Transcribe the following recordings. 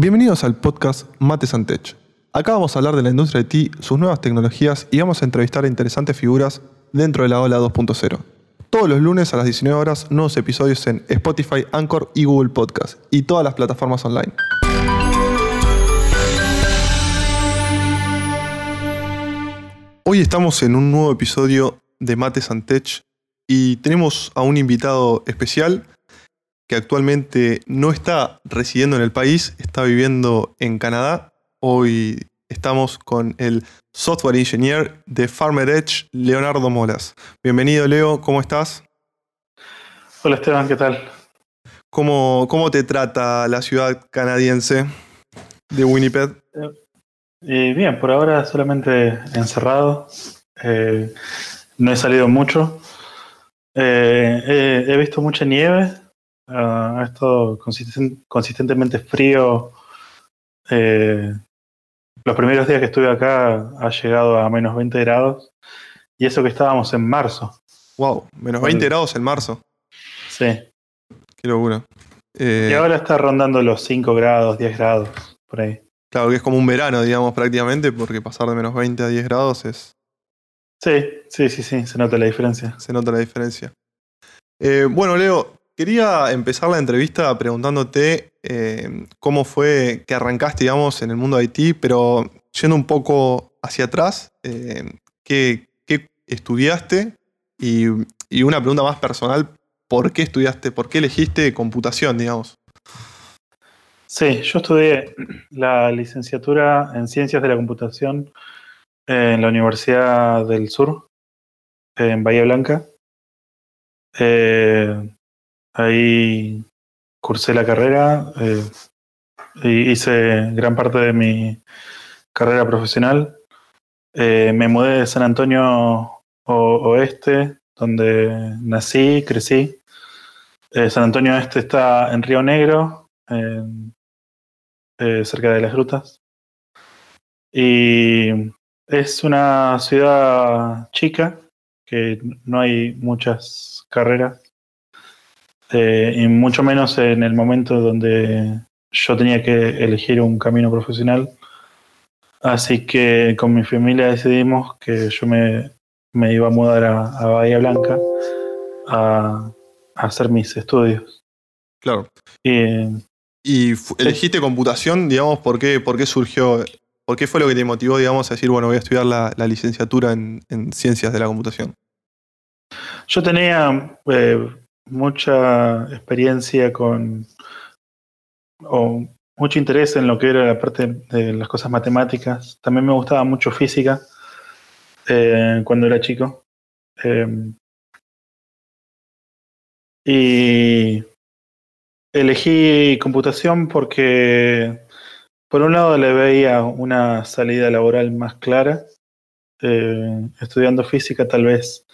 Bienvenidos al podcast Mates and Tech. Acá vamos a hablar de la industria de IT, sus nuevas tecnologías y vamos a entrevistar a interesantes figuras dentro de la ola 2.0. Todos los lunes a las 19 horas, nuevos episodios en Spotify, Anchor y Google Podcast y todas las plataformas online. Hoy estamos en un nuevo episodio de Mates and Tech y tenemos a un invitado especial que actualmente no está residiendo en el país, está viviendo en Canadá. Hoy estamos con el software engineer de Farmer Edge, Leonardo Molas. Bienvenido, Leo, ¿cómo estás? Hola, Esteban, ¿qué tal? ¿Cómo, cómo te trata la ciudad canadiense de Winnipeg? Eh, bien, por ahora solamente encerrado. Eh, no he salido mucho. Eh, he, visto mucha nieve. Ha estado consistentemente frío. los primeros días que estuve acá ha llegado a menos 20 grados. Y eso que estábamos en marzo. Wow, menos 20 grados en marzo. Sí. Qué locura. y ahora está rondando los 5 grados, 10 grados, por ahí. Claro, que es como un verano, digamos, prácticamente, porque pasar de menos 20 a 10 grados es. Sí, sí, sí, sí, se nota la diferencia. Se nota la diferencia. Eh, bueno, Leo, quería empezar la entrevista preguntándote eh, cómo fue que arrancaste, digamos, en el mundo de Haití, pero yendo un poco hacia atrás, eh, ¿qué, estudiaste? Y, y una pregunta más personal, ¿por qué estudiaste, por qué elegiste computación, digamos? Sí, yo estudié la licenciatura en Ciencias de la Computación en la Universidad del Sur, en Bahía Blanca. Eh, ahí cursé la carrera eh, y hice gran parte de mi carrera profesional. Eh, me mudé de San Antonio Oeste, donde nací, crecí. San Antonio Oeste está en Río Negro, eh, cerca de las grutas. Y es una ciudad chica, que no hay muchas carreras, eh, y mucho menos en el momento donde yo tenía que elegir un camino profesional. Así que con mi familia decidimos que yo me, me iba a mudar a, Bahía Blanca a, a, hacer mis estudios. Claro. Y y elegiste computación, digamos, ¿por qué, ¿por qué surgió? ¿Por qué fue lo que te motivó, digamos, a decir, bueno, voy a estudiar la, licenciatura en, ciencias de la computación? Yo tenía eh, mucha experiencia con, o mucho interés en lo que era la parte de las cosas matemáticas. También me gustaba mucho física eh, cuando era chico. Eh, y Elegí computación porque, por un lado, le veía una salida laboral más clara. Eh, estudiando física, tal vez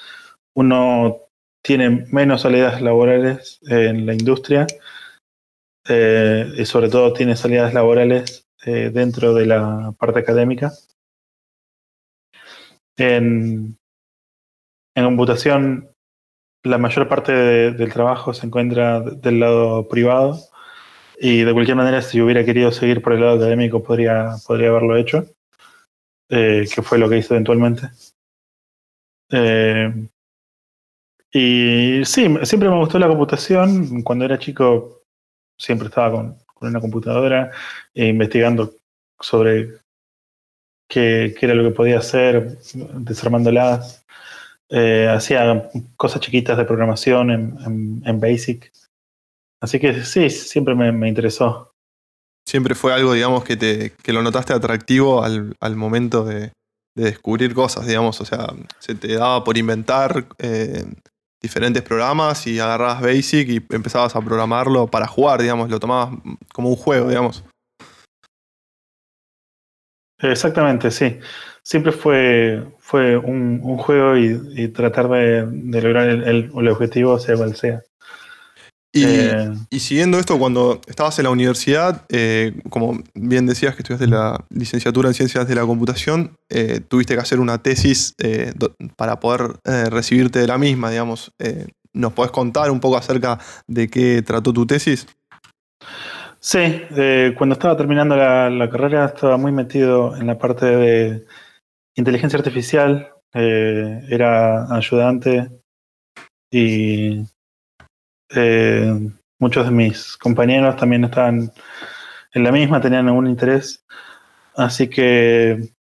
uno tiene menos salidas laborales en la industria eh, y, sobre todo, tiene salidas laborales eh, dentro de la parte académica. En, en computación la mayor parte del trabajo se encuentra del lado privado y de cualquier manera si hubiera querido seguir por el lado académico podría, podría haberlo hecho, eh, que fue lo que hice eventualmente. Eh, y sí, siempre me gustó la computación. Cuando era chico siempre estaba con, una computadora e investigando sobre qué, qué, era lo que podía hacer, desarmándolas. Eh, hacía cosas chiquitas de programación en, Basic. Así que sí, siempre me, interesó. Siempre fue algo, digamos, que, te, que lo notaste atractivo al, momento de, descubrir cosas, digamos. O sea, se te daba por inventar eh, diferentes programas y agarrabas Basic y empezabas a programarlo para jugar, digamos. Lo tomabas como un juego, digamos. Exactamente, sí siempre fue, fue un, juego y, tratar de, lograr el, objetivo, sea cual sea. Eh, y, siguiendo esto, cuando estabas en la universidad, eh, como bien decías que estudiaste la licenciatura en ciencias de la computación, eh, tuviste que hacer una tesis para poder recibirte de la misma, digamos. ¿Nos podés contar un poco acerca de qué trató tu tesis? Sí, cuando estaba terminando la, carrera estaba muy metido en la parte de inteligencia artificial, era ayudante y eh, muchos de mis compañeros también estaban en la misma, tenían algún interés, así que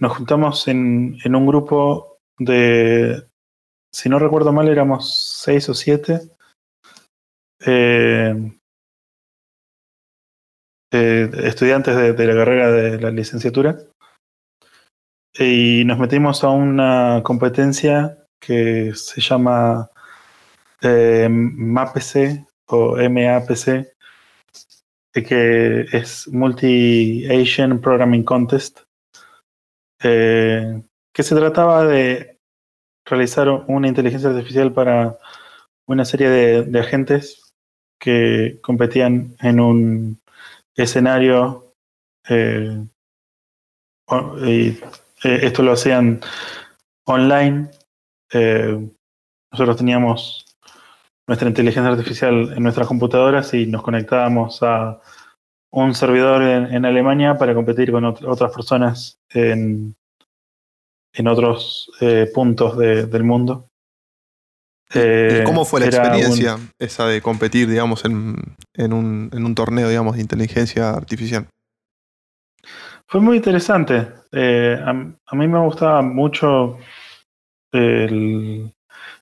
nos juntamos en, en un grupo de, si no recuerdo mal, éramos seis o siete. Eh, eh, estudiantes de, la carrera de la licenciatura y nos metimos a una competencia que se llama eh, MAPC o MAPC, que es Multi-Asian Programming Contest, eh, que se trataba de realizar una inteligencia artificial para una serie de agentes que competían en un escenario. Eh, y, esto lo hacían online. Nosotros teníamos nuestra inteligencia artificial en nuestras computadoras y nos conectábamos a un servidor en, Alemania para competir con otras personas en, en otros puntos del mundo. ¿Cómo fue la experiencia esa de competir, digamos, en, en, un, en, un, torneo, digamos, de inteligencia artificial? Fue muy interesante. Eh, a, mí me gustaba mucho el,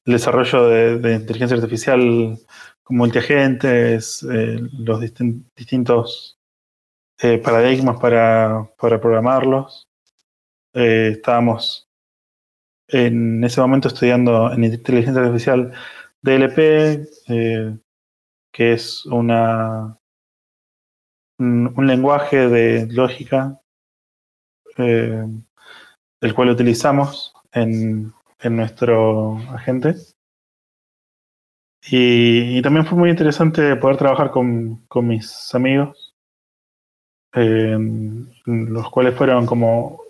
desarrollo de, inteligencia artificial multiagentes, eh, los distintos eh, paradigmas para, para programarlos. estábamos en ese momento estudiando en inteligencia artificial DLP, eh, que es una un, lenguaje de lógica eh, el cual utilizamos en, en nuestro agente. Y, también fue muy interesante poder trabajar con, con mis amigos, eh, los cuales fueron como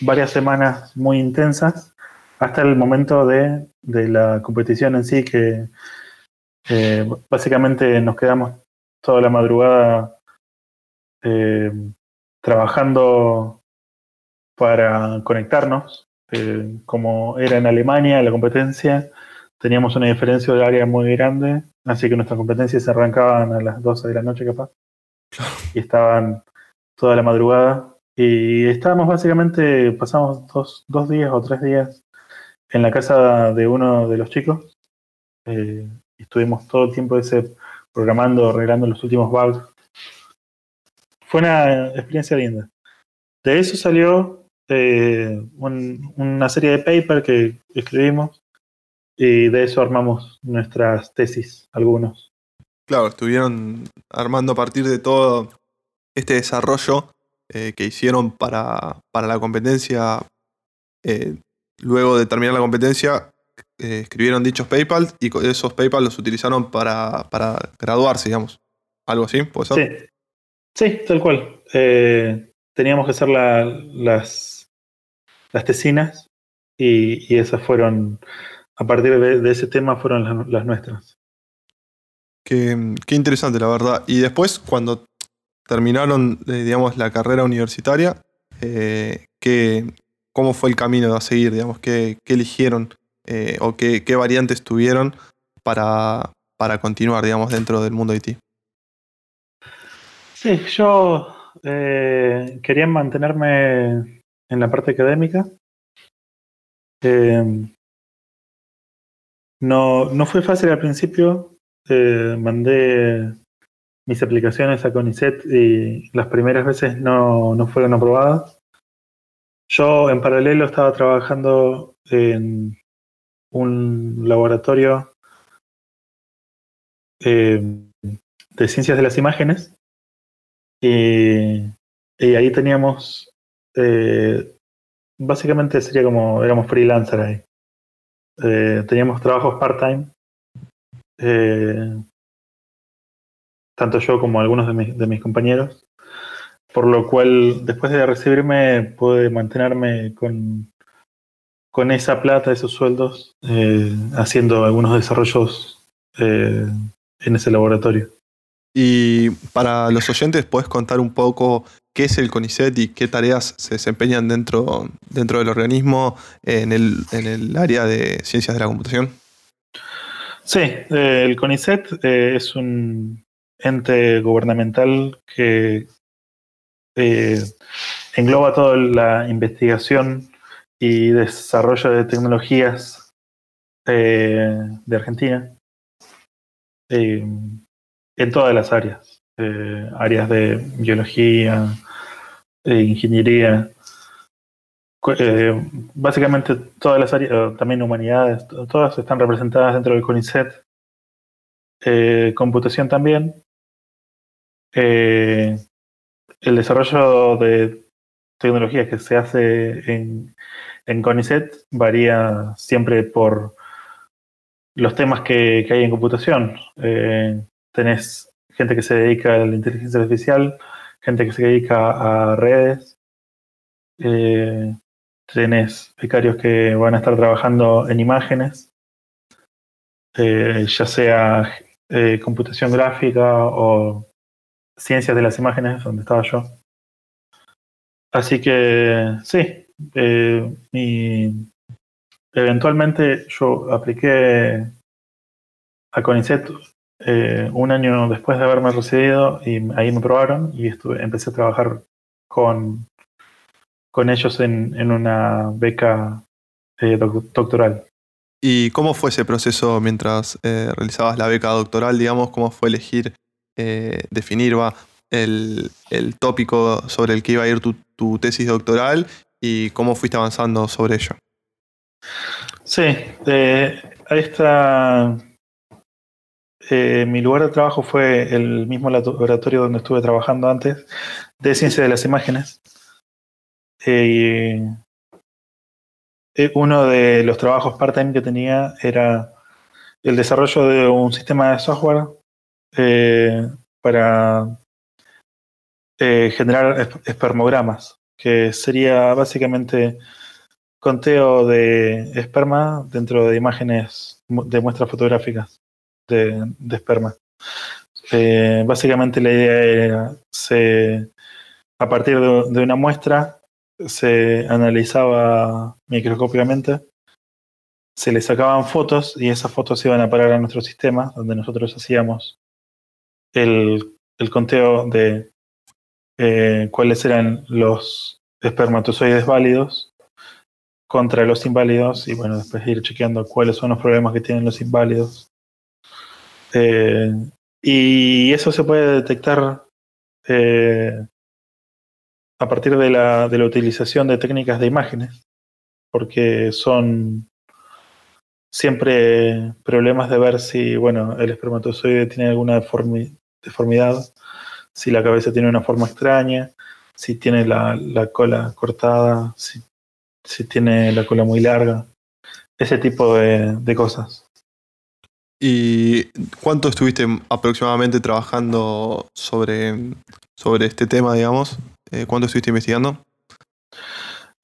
varias semanas muy intensas hasta el momento de, la competición en sí, que básicamente nos quedamos toda la madrugada eh, trabajando para conectarnos. Eh, como era en Alemania la competencia, teníamos una diferencia de área muy grande, así que nuestras competencias se arrancaban a las 12 de la noche capaz. Y estaban toda la madrugada. Y estábamos básicamente, pasamos dos, dos días o tres días en la casa de uno de los chicos. Eh, estuvimos todo el tiempo ese programando, arreglando los últimos bugs. Fue una experiencia linda. De eso salió eh, una serie de papers que escribimos y de eso armamos nuestras tesis, algunos. Claro, estuvieron armando a partir de todo este desarrollo eh, que hicieron para, para la competencia Luego de terminar la competencia, eh, escribieron dichos PayPal y esos PayPal los utilizaron para, graduarse, digamos. Algo así, ¿puede ser? Sí, sí tal cual. Eh, teníamos que hacer las, las tesinas y, esas fueron, a partir de, ese tema, fueron las, nuestras. Qué, interesante, la verdad. Y después, cuando terminaron, eh, digamos, la carrera universitaria, ¿qué, cómo fue el camino a seguir, digamos, qué, eligieron eh, o qué, variantes tuvieron para, para continuar, digamos, dentro del mundo IT. Sí, yo eh, quería mantenerme en la parte académica. Eh, no, no fue fácil al principio. mandé mis aplicaciones a CONICET y las primeras veces no, no fueron aprobadas. Yo en paralelo estaba trabajando en un laboratorio eh, de ciencias de las imágenes y, ahí teníamos, eh, básicamente sería como, éramos freelancer ahí. Eh, teníamos trabajos part-time, tanto yo como algunos de mis compañeros por lo cual después de recibirme pude mantenerme con, con esa plata, esos sueldos, eh, haciendo algunos desarrollos eh, en ese laboratorio. Y para los oyentes, ¿puedes contar un poco qué es el CONICET y qué tareas se desempeñan dentro, dentro del organismo en el, en el área de ciencias de la computación? Sí, eh, el CONICET eh, es un ente gubernamental que eh, engloba toda la investigación y desarrollo de tecnologías de Argentina en todas las áreas, áreas de biología, ingeniería, eh, básicamente todas las áreas, eh, también humanidades, todas están representadas dentro del CONICET. Eh, computación también. el desarrollo de tecnologías que se hace en, en CONICET varía siempre por los temas que, hay en computación. Tenés gente que se dedica a la inteligencia artificial, gente que se dedica a redes, eh, tenés becarios que van a estar trabajando en imágenes, eh, ya sea eh, computación gráfica o ciencias de las imágenes, donde estaba yo. Así que sí, eventualmente yo apliqué a CONICET un año después de haberme recibido y ahí me probaron y estuve, empecé a trabajar con con ellos en, una beca eh, doctoral. ¿Y cómo fue ese proceso mientras eh, realizabas la beca doctoral? Digamos, ¿cómo fue elegir, eh, definir el, tópico sobre el que iba a ir tu, tesis doctoral y cómo fuiste avanzando sobre ello? Sí, ahí está. mi lugar de trabajo fue el mismo laboratorio donde estuve trabajando antes, de ciencia de las imágenes. Eh, uno de los trabajos part-time que tenía era el desarrollo de un sistema de software eh, para eh, generar espermogramas, que sería básicamente conteo de esperma dentro de imágenes de muestras fotográficas de, esperma. básicamente la idea era, se, a partir de una muestra, se analizaba microscópicamente, se le sacaban fotos y esas fotos iban a parar a nuestro sistema, donde nosotros hacíamos el, conteo de eh, cuáles eran los espermatozoides válidos contra los inválidos y bueno, después ir chequeando cuáles son los problemas que tienen los inválidos. Eh, y eso se puede detectar eh, a partir de la, de la utilización de técnicas de imágenes, porque son siempre problemas de ver si, bueno, el espermatozoide tiene alguna deformidad, si la cabeza tiene una forma extraña, si tiene la, cola cortada, si, tiene la cola muy larga, ese tipo de cosas. ¿Y cuánto estuviste aproximadamente trabajando sobre, sobre este tema, digamos? Eh, ¿Cuánto estuviste investigando?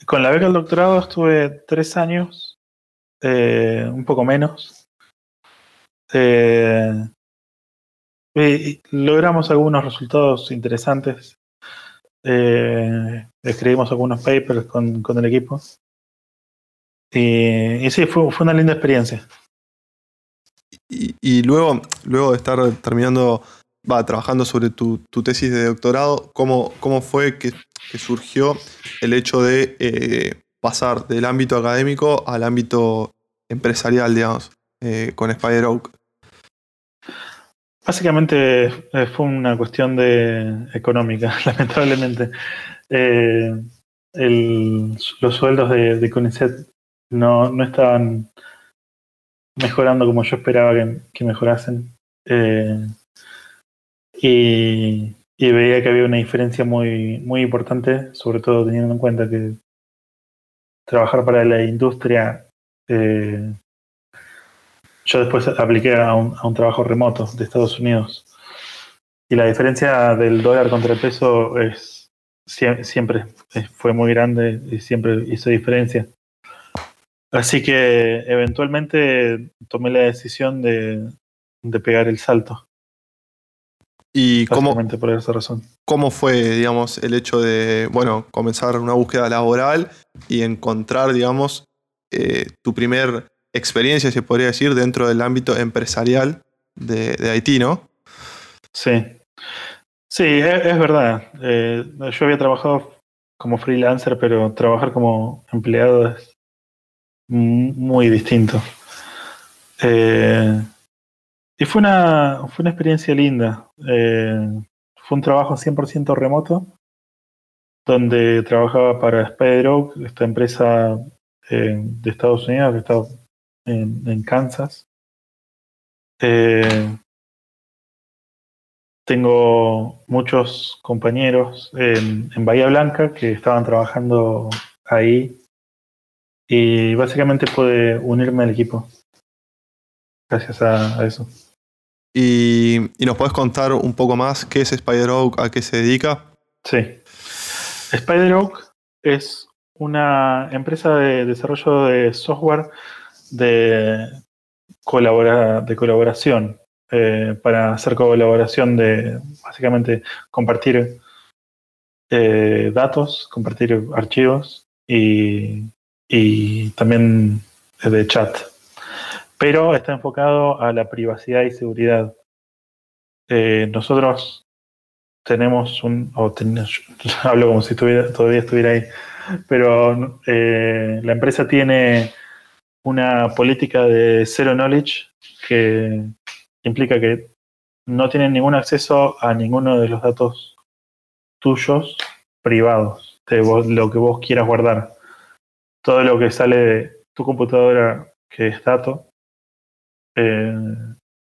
Con la beca del doctorado estuve tres años, eh, un poco menos. Eh, logramos algunos resultados interesantes. escribimos algunos papers con, el equipo. Y, sí, fue, una linda experiencia. Y, luego, luego de estar terminando va trabajando sobre tu, tesis de doctorado, ¿cómo, cómo fue que, surgió el hecho de eh, pasar del ámbito académico al ámbito empresarial, digamos, eh, con Spider Oak? Básicamente eh, fue una cuestión de económica, lamentablemente. los sueldos de, de CONICET no, no, estaban mejorando como yo esperaba que, que mejorasen. Y, veía que había una diferencia muy, muy importante, sobre todo teniendo en cuenta que trabajar para la industria, eh, yo después apliqué a un, a un, trabajo remoto de Estados Unidos. Y la diferencia del dólar contra el peso es siempre fue muy grande y siempre hizo diferencia. Así que eventualmente tomé la decisión de, de pegar el salto. ¿Y cómo, Básicamente por esa razón. cómo fue, digamos, el hecho de, bueno, comenzar una búsqueda laboral y encontrar, digamos, eh, tu primer experiencia, se podría decir, dentro del ámbito empresarial de, de Haití, ¿no? Sí. Sí, es, es verdad. Eh, yo había trabajado como freelancer, pero trabajar como empleado es muy distinto. Eh, y fue una, fue una experiencia linda. Eh, fue un trabajo 100% remoto, donde trabajaba para Spider Oak, esta empresa eh, de Estados Unidos que está en, Kansas. Tengo muchos compañeros en, en Bahía Blanca que estaban trabajando ahí y básicamente pude unirme al equipo gracias a, a eso. Y, y nos podés contar un poco más qué es Spider Oak, a qué se dedica. Sí. Spider Oak es una empresa de desarrollo de software de, colabora- de colaboración eh, para hacer colaboración de básicamente compartir eh, datos, compartir archivos y, y también de chat. Pero está enfocado a la privacidad y seguridad. Eh, nosotros tenemos un, o ten- hablo como si estuviera, todavía estuviera ahí, pero eh, la empresa tiene una política de zero knowledge que implica que no tienen ningún acceso a ninguno de los datos tuyos privados, de vos- lo que vos quieras guardar. Todo lo que sale de tu computadora, que es dato, eh,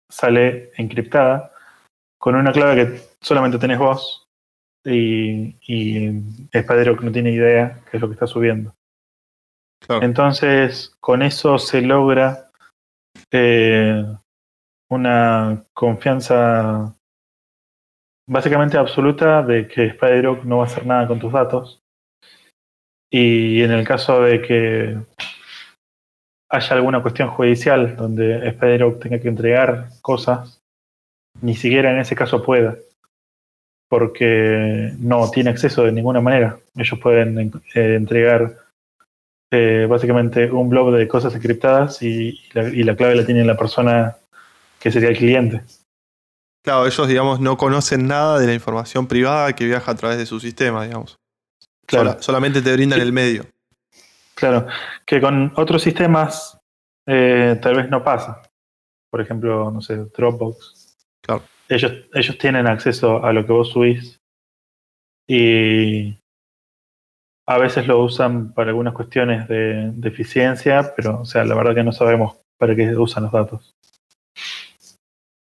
sale encriptada con una clave que solamente tenés vos y, y Espadero que no tiene idea qué es lo que está subiendo. Claro. Entonces, con eso se logra eh, una confianza básicamente absoluta de que Spider no va a hacer nada con tus datos. Y en el caso de que haya alguna cuestión judicial donde Spider tenga que entregar cosas, ni siquiera en ese caso pueda, porque no tiene acceso de ninguna manera. Ellos pueden eh, entregar eh, básicamente un blog de cosas encriptadas y la clave la tiene la persona que sería el cliente. Claro, ellos, digamos, no conocen nada de la información privada que viaja a través de su sistema, digamos. Claro. Sola- solamente te brindan el medio. Claro, que con otros sistemas eh, tal vez no pasa. Por ejemplo, no sé, Dropbox. Claro. Ellos, ellos tienen acceso a lo que vos subís y a veces lo usan para algunas cuestiones de, de eficiencia, pero o sea, la verdad que no sabemos para qué usan los datos.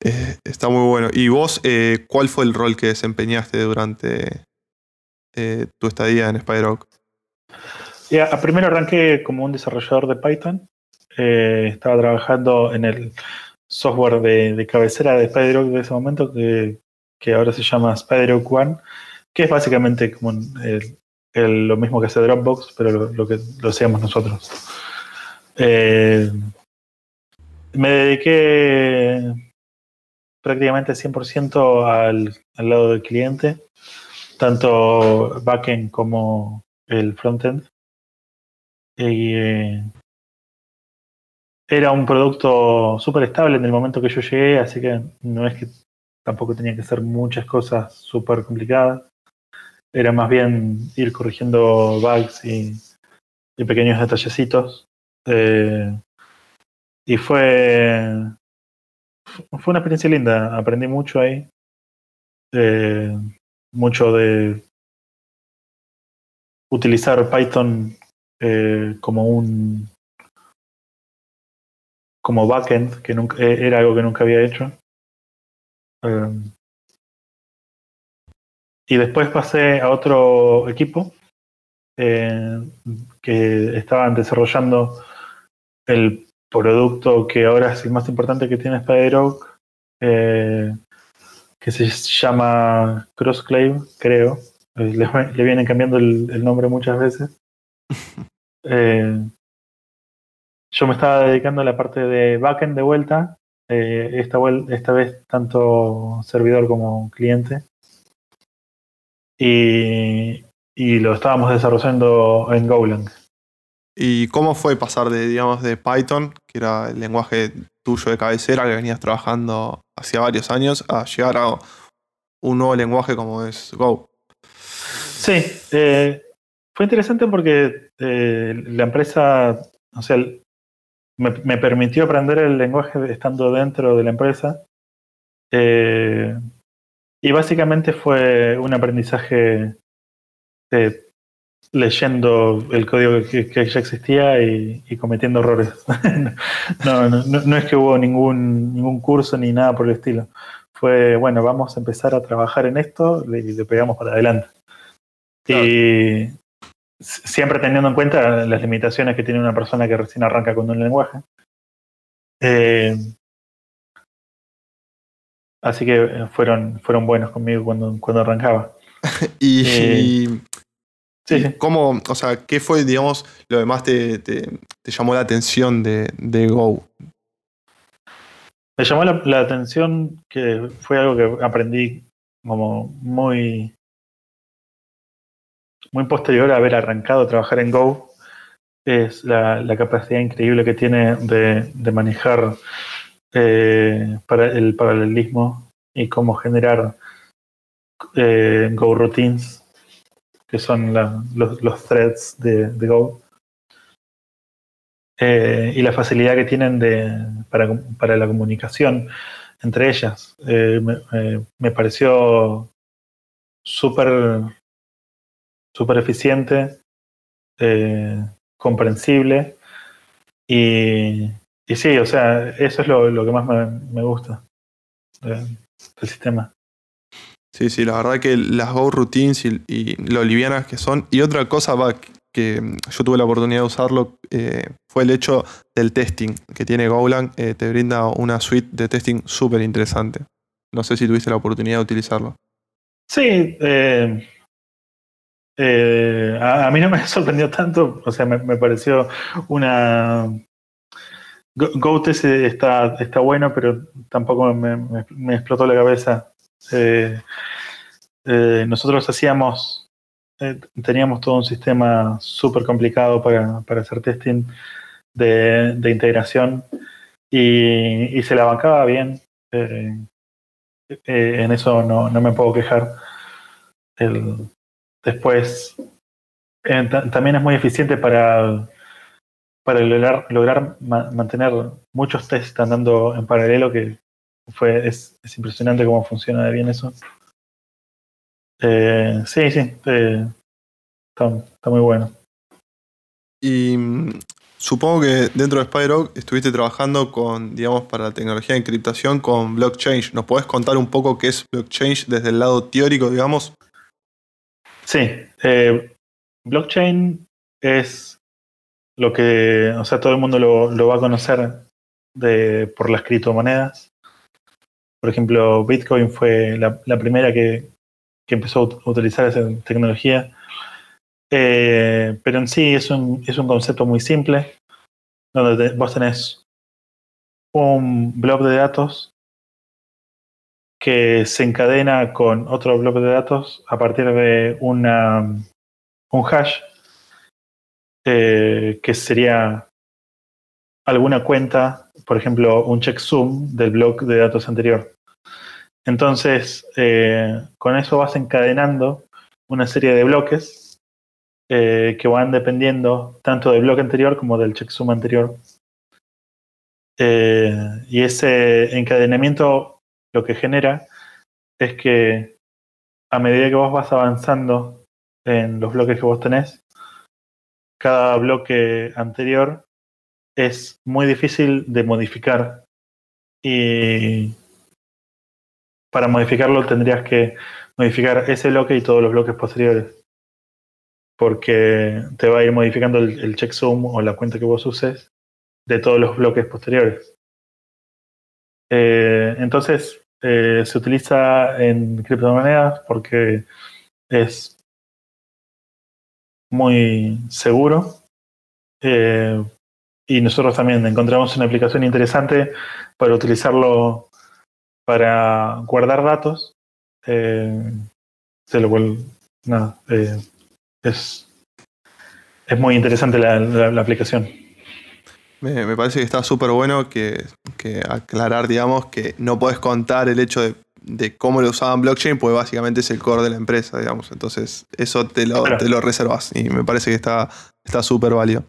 Eh, está muy bueno. ¿Y vos, eh, cuál fue el rol que desempeñaste durante eh, tu estadía en Spider Oak? Y a, a primero arranqué como un desarrollador de Python. Eh, estaba trabajando en el software de, cabecera de SpiderOak de ese momento, que, que ahora se llama SpiderOak One, que es básicamente como lo mismo que hace Dropbox, pero lo, lo hacíamos nosotros. Eh, me dediqué prácticamente 100% al, al lado del cliente, tanto backend como el frontend. Y eh, era un producto súper estable en el momento que yo llegué, así que no es que tampoco tenía que hacer muchas cosas súper complicadas. Era más bien ir corrigiendo bugs y, pequeños detallecitos. Eh, y fue, fue una experiencia linda, aprendí mucho ahí. Eh, mucho de utilizar Python eh, como un como backend que nunca eh, era algo que nunca había hecho. Eh, y después pasé a otro equipo eh, que estaban desarrollando el producto que ahora es el más importante que tiene SpiderOak eh, que se llama Crossclave creo Eh, le, le vienen cambiando el, el nombre muchas veces eh, yo me estaba dedicando a la parte de backend de vuelta eh, esta, esta vez tanto servidor como cliente. Y, y lo estábamos desarrollando en Golang. ¿Y cómo fue pasar de, digamos, de Python, que era el lenguaje tuyo de cabecera que venías trabajando hacía varios años, a llegar a un nuevo lenguaje como es Go? Sí, eh, fue interesante porque eh, la empresa, o sea, me, permitió aprender el lenguaje estando dentro de la empresa. Eh, y básicamente fue un aprendizaje leyendo el código que, ya existía y, cometiendo errores. no, no, no, es que hubo ningún, ningún curso ni nada por el estilo. Fue, bueno, vamos a empezar a trabajar en esto y le pegamos para adelante. Y siempre teniendo en cuenta las limitaciones que tiene una persona que recién arranca con un lenguaje. Eh, así que fueron, fueron buenos conmigo cuando, cuando arrancaba. y, eh, Sí, ¿Cómo, o sea, qué fue, digamos, lo demás te, te, llamó la atención de, Go? Me llamó la, atención que fue algo que aprendí como muy, muy posterior a haber arrancado a trabajar en Go. Es la, capacidad increíble que tiene de, manejar eh, para el paralelismo y cómo generar eh, Go routines que son los, threads de, Go. Eh, y la facilidad que tienen de, para, la comunicación entre ellas. Eh, eh, me, pareció súper super eficiente, comprensible y, y, sí, o sea, eso es lo, que más me, gusta del sistema. Sí, sí, la verdad que las Go Routines y, lo livianas que son. Y otra cosa va, que yo tuve la oportunidad de usarlo eh, fue el hecho del testing que tiene Golang. Eh, te brinda una suite de testing súper interesante. No sé si tuviste la oportunidad de utilizarlo. Sí, eh, a, mí no me sorprendió tanto. O sea, me, pareció una. GoTest está, está bueno, pero tampoco me explotó la cabeza. Eh, eh, nosotros hacíamos, eh, teníamos todo un sistema súper complicado para, hacer testing de, integración y, se la bancaba bien. en eso no, me puedo quejar. después, también es muy eficiente para, para lograr, lograr mantener muchos tests andando en paralelo que fue, es, impresionante cómo funciona de bien eso. Eh, sí, sí, eh, está, muy bueno. Y mm, supongo que dentro de Spyrock estuviste trabajando con, digamos, para la tecnología de encriptación con blockchain. ¿Nos podés contar un poco qué es blockchain desde el lado teórico, digamos? Sí, eh, blockchain es lo que, o sea, todo el mundo lo, va a conocer de, por las criptomonedas. Por ejemplo, Bitcoin fue la, primera que, empezó a utilizar esa tecnología. Eh, pero en sí es un, es un concepto muy simple, donde vos tenés un blob de datos que se encadena con otro blob de datos a partir de una, un hash, eh, que sería alguna cuenta por ejemplo, un checksum del bloque de datos anterior. Entonces, eh, con eso vas encadenando una serie de bloques eh, que van dependiendo tanto del bloque anterior como del checksum anterior. Eh, y ese encadenamiento lo que genera es que a medida que vos vas avanzando en los bloques que vos tenés, cada bloque anterior es muy difícil de modificar. Y para modificarlo tendrías que modificar ese bloque y todos los bloques posteriores. Porque te va a ir modificando el, checksum o la cuenta que vos uses de todos los bloques posteriores. Eh, entonces, eh, se utiliza en criptomonedas porque es muy seguro. Eh, y nosotros también encontramos una aplicación interesante para utilizarlo para guardar datos. Eh, se lo cual, nada, eh, es, es muy interesante la, la, aplicación. Me, me, parece que está súper bueno que, que, aclarar, digamos, que no puedes contar el hecho de, de, cómo lo usaban blockchain, pues básicamente es el core de la empresa, digamos. Entonces, eso te lo, te lo reservas y me parece que está súper válido.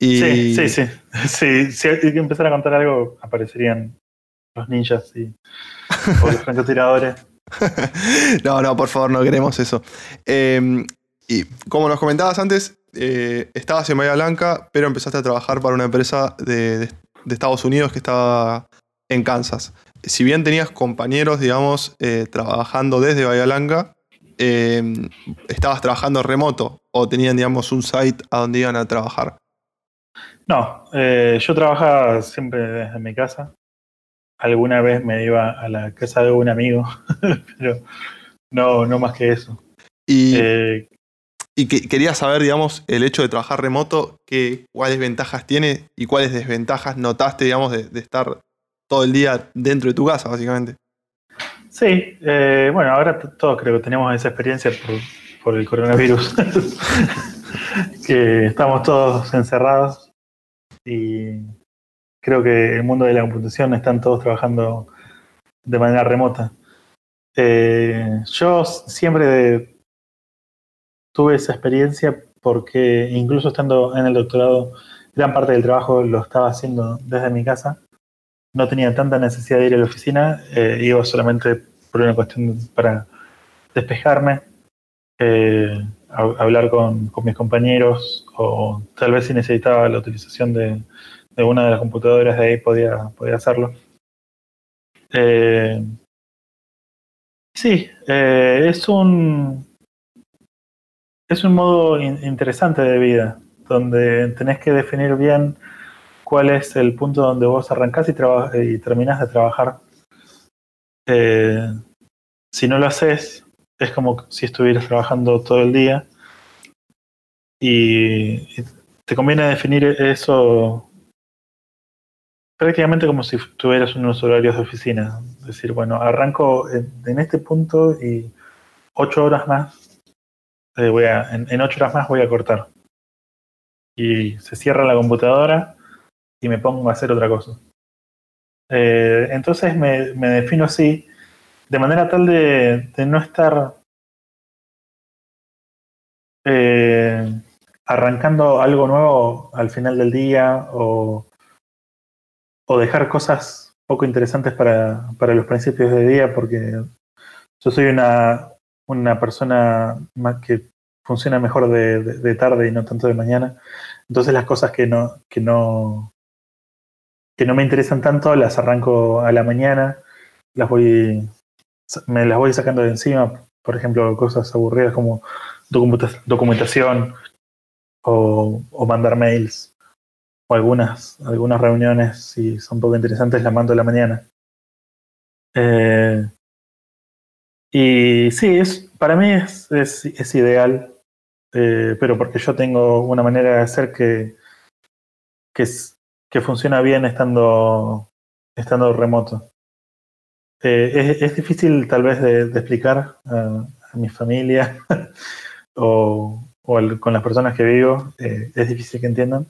Sí, sí, sí, sí. Si hay que empezar a contar algo, aparecerían los ninjas y, o los francotiradores. no, no, por favor, no queremos eso. Em, y como nos comentabas antes, eh, estabas en Bahía Blanca, pero empezaste a trabajar para una empresa de, Estados Unidos que estaba en Kansas. Si bien tenías compañeros, digamos, eh, trabajando desde Bahía Blanca, em, ¿estabas trabajando remoto o tenían, digamos, un site a donde iban a trabajar? No, eh, yo trabajaba siempre desde mi casa. Alguna vez me iba a la casa de un amigo, pero no, no más que eso. Y, eh, y que, quería saber, digamos, el hecho de trabajar remoto, que, cuáles ventajas tiene y cuáles desventajas notaste, digamos, de, estar todo el día dentro de tu casa, básicamente. Sí, eh, bueno, ahora todos creo que tenemos esa experiencia por, por el coronavirus, que estamos todos encerrados y creo que el mundo de la computación están todos trabajando de manera remota. Eh, yo siempre tuve esa experiencia porque incluso estando en el doctorado, gran parte del trabajo lo estaba haciendo desde mi casa. No tenía tanta necesidad de ir a la oficina, eh, iba solamente por una cuestión para despejarme, eh, hablar con, mis compañeros o tal vez si necesitaba la utilización de, una de las computadoras de ahí podía, podía hacerlo. Eh, sí, eh, es un es un modo interesante de vida donde tenés que definir bien cuál es el punto donde vos arrancás y, y terminás de trabajar. Eh, si no lo haces, es como si estuvieras trabajando todo el día y te conviene definir eso prácticamente como si tuvieras unos horarios de oficina. Es decir, bueno, arranco en, este punto y ocho horas más, eh, voy a, en, ocho horas más voy a cortar. Y se cierra la computadora y me pongo a hacer otra cosa. Eh, entonces me, me defino así de manera tal de, no estar eh, arrancando algo nuevo al final del día o, o dejar cosas poco interesantes para, para, los principios de día porque yo soy una, una persona que funciona mejor de, de, tarde y no tanto de mañana. Entonces las cosas que no, que no que no me interesan tanto las arranco a la mañana, las voy me las voy sacando de encima, por ejemplo, cosas aburridas como documentación o, mandar mails o algunas, algunas reuniones, si son poco interesantes, las mando a la mañana. Eh, y sí, es, para mí es, es, ideal, eh, pero porque yo tengo una manera de hacer que, que, que funciona bien estando, estando remoto. Eh, es, difícil tal vez de, explicar a, mi familia o, con las personas que vivo, eh, es difícil que entiendan,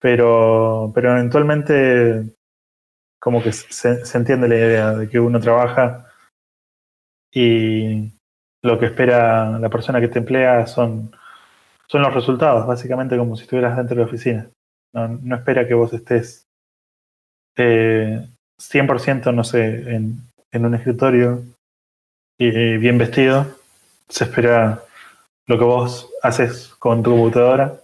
pero, pero eventualmente como que se, entiende la idea de que uno trabaja y lo que espera la persona que te emplea son, son los resultados, básicamente como si estuvieras dentro de la oficina. No, no espera que vos estés eh, 100%, no sé, en, en un escritorio y bien vestido, se espera lo que vos haces con tu computadora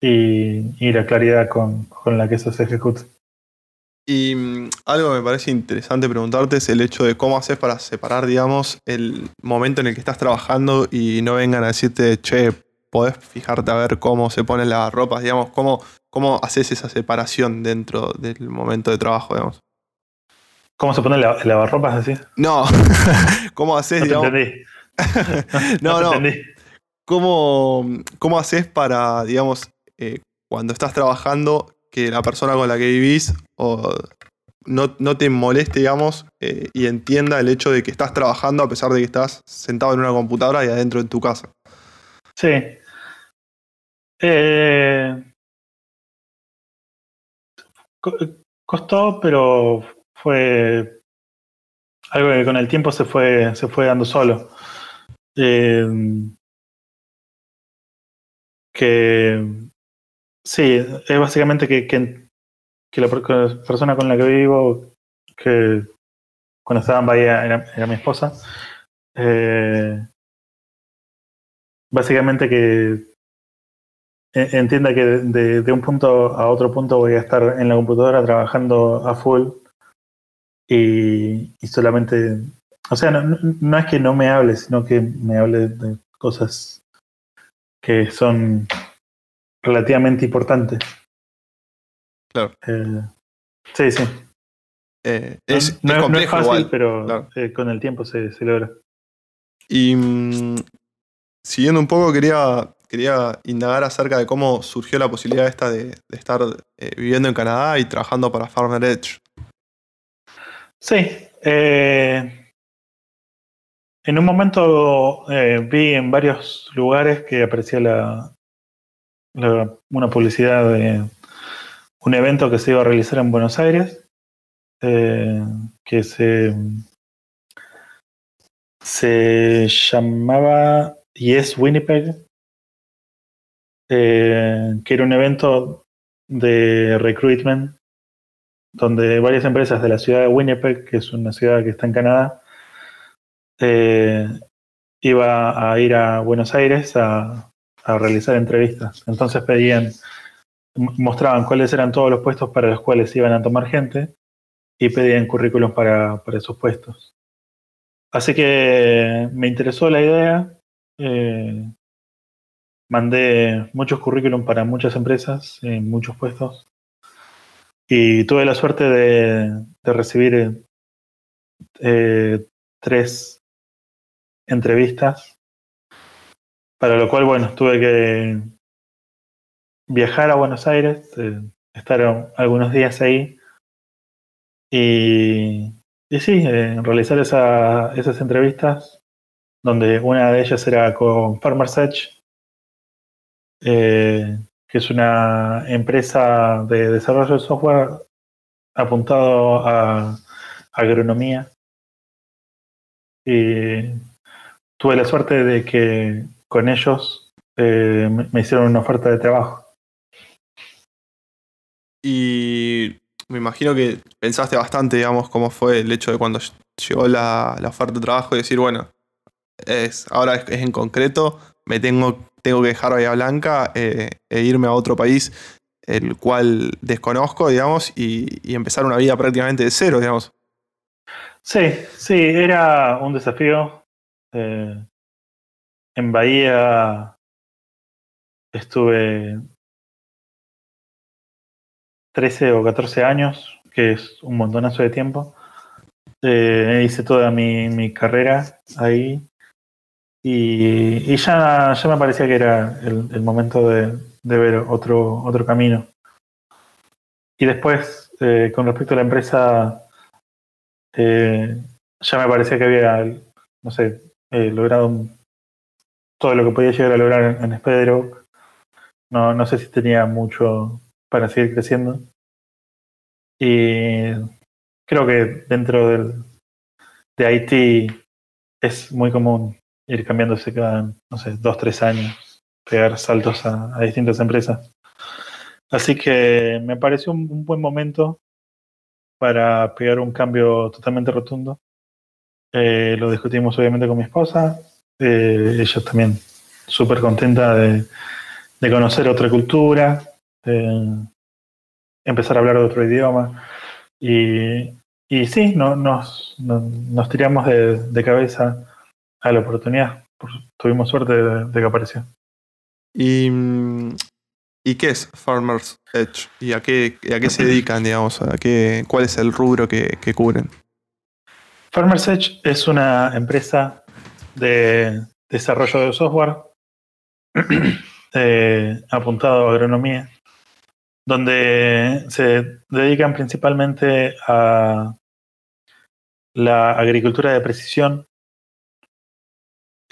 y, y la claridad con, con, la que eso se ejecuta. Y mm, algo que me parece interesante preguntarte es el hecho de cómo haces para separar, digamos, el momento en el que estás trabajando y no vengan a decirte, che, podés fijarte a ver cómo se ponen las ropas, digamos, cómo, cómo haces esa separación dentro del momento de trabajo, digamos. ¿Cómo se pone la, lavarropas así? No, ¿cómo haces, no digamos? no, no. ¿Cómo, ¿Cómo haces para, digamos, eh, cuando estás trabajando que la persona con la que vivís o no, no te moleste, digamos, eh, y entienda el hecho de que estás trabajando a pesar de que estás sentado en una computadora y adentro de tu casa. Sí. Eh, co- costó, pero fue algo que con el tiempo se fue, se fue dando solo. Eh, que sí, es básicamente que, que, la, persona con la que vivo, que cuando estaba en Bahía era, mi esposa, eh, básicamente que entienda que de, de un punto a otro punto voy a estar en la computadora trabajando a full y, y solamente, o sea, no, no- es que no me hable, sino que me hable de cosas que son relativamente importantes. Claro. Eh, sí, sí. Eh, No- es, no, es es- no es complejo fácil, igual. pero claro. eh, con el tiempo se, se logra. Y mm, siguiendo un poco, quería, quería indagar acerca de cómo surgió la posibilidad esta de, estar eh, viviendo en Canadá y trabajando para Farmer Edge. Sí. eh, en un momento eh, vi en varios lugares que aparecía una publicidad de un evento que se iba a realizar en Buenos Aires, que se, se llamaba Yes Winnipeg, eh, que era un evento de recruitment donde varias empresas de la ciudad de Winnipeg, que es una ciudad que está en Canadá, eh, iba a ir a Buenos Aires a, a realizar entrevistas. Entonces pedían, mostraban cuáles eran todos los puestos para los cuales iban a tomar gente y pedían currículum para, para esos puestos. Así que me interesó la idea. eh, mandé muchos currículum para muchas empresas en muchos puestos. Y tuve la suerte de, recibir eh, tres entrevistas, para lo cual, bueno, tuve que viajar a Buenos Aires, eh, estar algunos días ahí. Y, sí, eh, realizar esa- esas entrevistas, donde una de ellas era con Farmer's Edge, eh, que es una empresa de desarrollo de software apuntado a agronomía. Y tuve la suerte de que con ellos eh, me hicieron una oferta de trabajo. Y me imagino que pensaste bastante, digamos, cómo fue el hecho de cuando llegó la, oferta de trabajo y decir, bueno, es, ahora es en concreto, me tengo, tengo que dejar Bahía Blanca eh, e irme a otro país, el cual desconozco, digamos, y, empezar una vida prácticamente de cero, digamos. Sí, sí, era un desafío. Eh, en Bahía estuve 13 o 14 años, que es un montonazo de tiempo. Eh, hice toda mi, mi carrera ahí y, ya, ya me parecía que era el, momento de, de ver otro, otro camino. Y después, eh, con respecto a la empresa, eh, ya me parecía que había, no sé, eh, logrado todo lo que podía llegar a lograr en, en Spedrock. No, no sé si tenía mucho para seguir creciendo. Y creo que dentro del, de Haití es muy común ir cambiándose cada, no sé, dos, tres años, pegar saltos a, a distintas empresas. Así que me pareció un, buen momento para pegar un cambio totalmente rotundo. Eh, lo discutimos obviamente con mi esposa. Eh, ella también súper contenta de, conocer otra cultura, empezar a hablar otro idioma. Y, sí, no, nos, no- nos tiramos de cabeza a la oportunidad. Por- tuvimos suerte de, de que apareció. ¿Y, ¿y qué es Farmers Edge? ¿Y a qué, a qué se dedican, digamos? ¿A qué, ¿Cuál es el rubro que, que cubren? Farmer's Edge es una empresa de desarrollo de software eh, apuntado a agronomía. donde se dedican principalmente a la agricultura de precisión.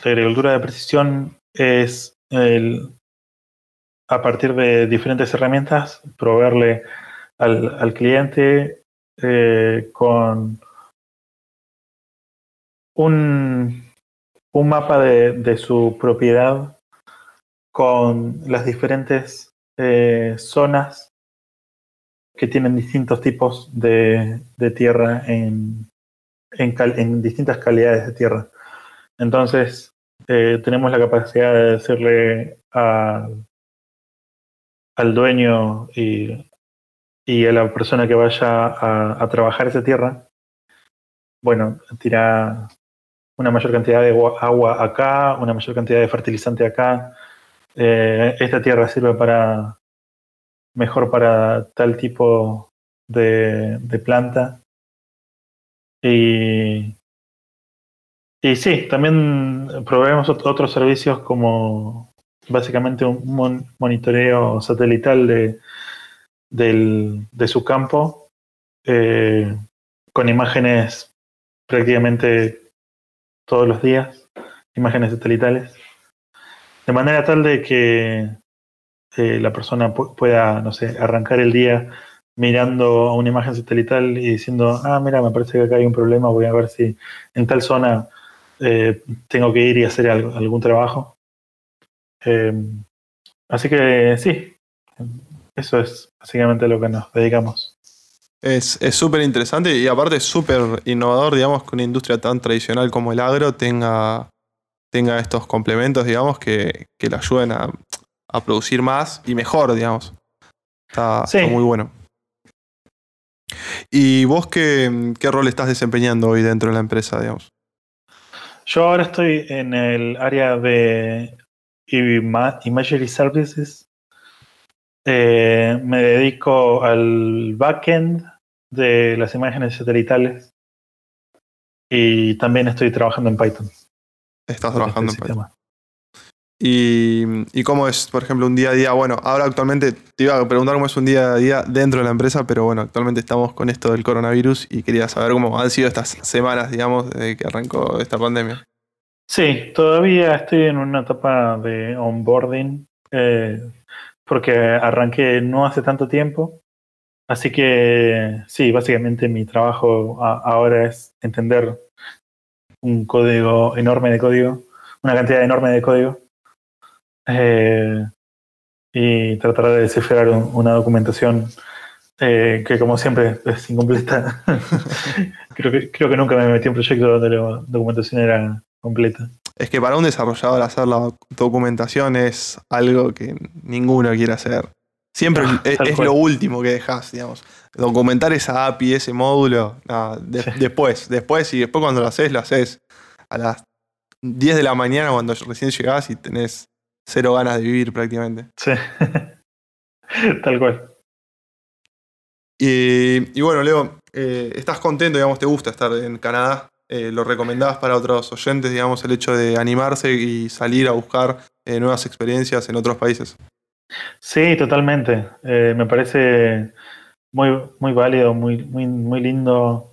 La agricultura de precisión es el, a partir de diferentes herramientas, proveerle al, al cliente eh, con un, un mapa de, de, su propiedad con las diferentes eh, zonas que tienen distintos tipos de, de tierra en, en, distintas calidades de tierra. Entonces, eh, tenemos la capacidad de decirle al dueño y, a la persona que vaya a, a trabajar esa tierra, bueno, tira una mayor cantidad de agua acá, una mayor cantidad de fertilizante acá. Eh, esta tierra sirve para mejor para tal tipo de, de planta. Y, y sí, también proveemos otros servicios como básicamente un mon monitoreo satelital de, del, de su campo eh, con imágenes prácticamente todos los días, imágenes satelitales, de manera tal de que eh, la persona pueda, no sé, arrancar el día mirando a una imagen satelital y diciendo, ah, mira, me parece que acá hay un problema, voy a ver si en tal zona eh, tengo que ir y hacer algo, algún trabajo. Eh, así que sí, eso es básicamente lo que nos dedicamos. Es súper interesante y aparte es súper innovador, digamos, que una industria tan tradicional como el agro tenga, tenga estos complementos, digamos, que, que le ayuden a, a, producir más y mejor, digamos. Está, sí. está muy bueno. ¿Y vos qué, qué, rol estás desempeñando hoy dentro de la empresa, digamos? Yo ahora estoy en el área de Imagery Services. Eh, me dedico al backend de las imágenes satelitales y también estoy trabajando en Python. Estás trabajando este en Python. ¿Y, ¿Y, cómo es, por ejemplo, un día a día? Bueno, ahora actualmente te iba a preguntar cómo es un día a día dentro de la empresa, pero bueno, actualmente estamos con esto del coronavirus y quería saber cómo han sido estas semanas, digamos, desde que arrancó esta pandemia. Sí, todavía estoy en una etapa de onboarding, eh, porque arranqué no hace tanto tiempo. Así que sí, básicamente mi trabajo ahora es entender un código enorme de código, una cantidad enorme de código, eh, y tratar de descifrar un, una documentación eh, que como siempre es incompleta. creo, que, creo que nunca me metí en un proyecto donde la documentación era completa. Es que para un desarrollador hacer la documentación es algo que ninguno quiere hacer. Siempre ah, es, es lo último que dejas, digamos. Documentar esa API, ese módulo, nada, de, sí. después, después y después cuando lo haces, lo haces a las 10 de la mañana cuando recién llegás y tenés cero ganas de vivir prácticamente. Sí, tal cual. Y, y bueno, Leo, eh, ¿estás contento, digamos, te gusta estar en Canadá? Eh, ¿Lo recomendabas para otros oyentes, digamos, el hecho de animarse y salir a buscar eh, nuevas experiencias en otros países? Sí, totalmente. Me parece muy, muy válido, muy, muy, muy lindo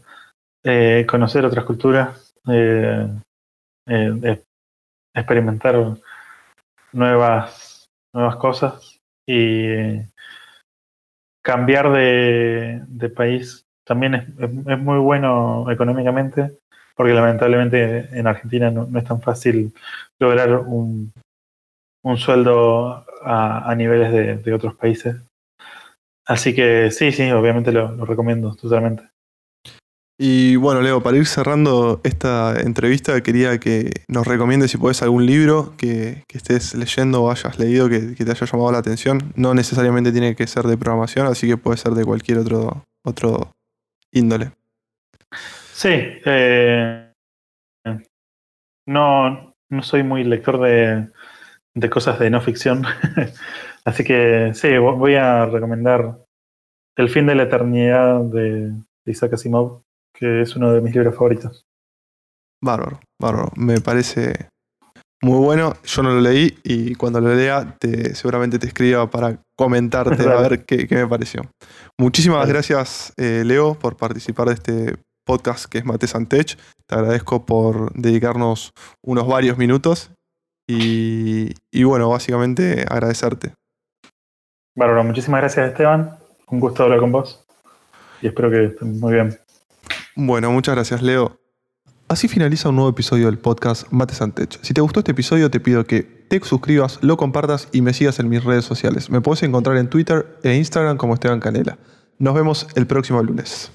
conocer otras culturas, experimentar nuevas, nuevas cosas y cambiar de, de país también es, es, muy bueno económicamente, porque lamentablemente en Argentina no, no es tan fácil lograr un, un sueldo a, a niveles de, de, otros países. Así que sí, sí, obviamente lo, lo, recomiendo totalmente. Y bueno, Leo, para ir cerrando esta entrevista, quería que nos recomiendes si podés algún libro que, estés leyendo o hayas leído que, que, te haya llamado la atención. No necesariamente tiene que ser de programación, así que puede ser de cualquier otro, otro índole. Sí, eh, no, no soy muy lector de, de cosas de no ficción. Así que sí, voy a recomendar El fin de la eternidad de Isaac Asimov, que es uno de mis libros favoritos. Bárbaro, bárbaro. Me parece, Muy bueno, yo no lo leí y cuando lo lea te, seguramente te escriba para comentarte a ver qué, me pareció. Muchísimas gracias eh, Leo por participar de este podcast que es Mate Santech. Te agradezco por dedicarnos unos varios minutos y, y bueno, básicamente agradecerte. Bárbaro, muchísimas gracias Esteban. Un gusto hablar con vos y espero que estén muy bien. Bueno, muchas gracias Leo. Así finaliza un nuevo episodio del podcast Mates Antech. Si te gustó este episodio, te pido que te suscribas, lo compartas y me sigas en mis redes sociales. Me puedes encontrar en Twitter e Instagram como Esteban Canela. Nos vemos el próximo lunes.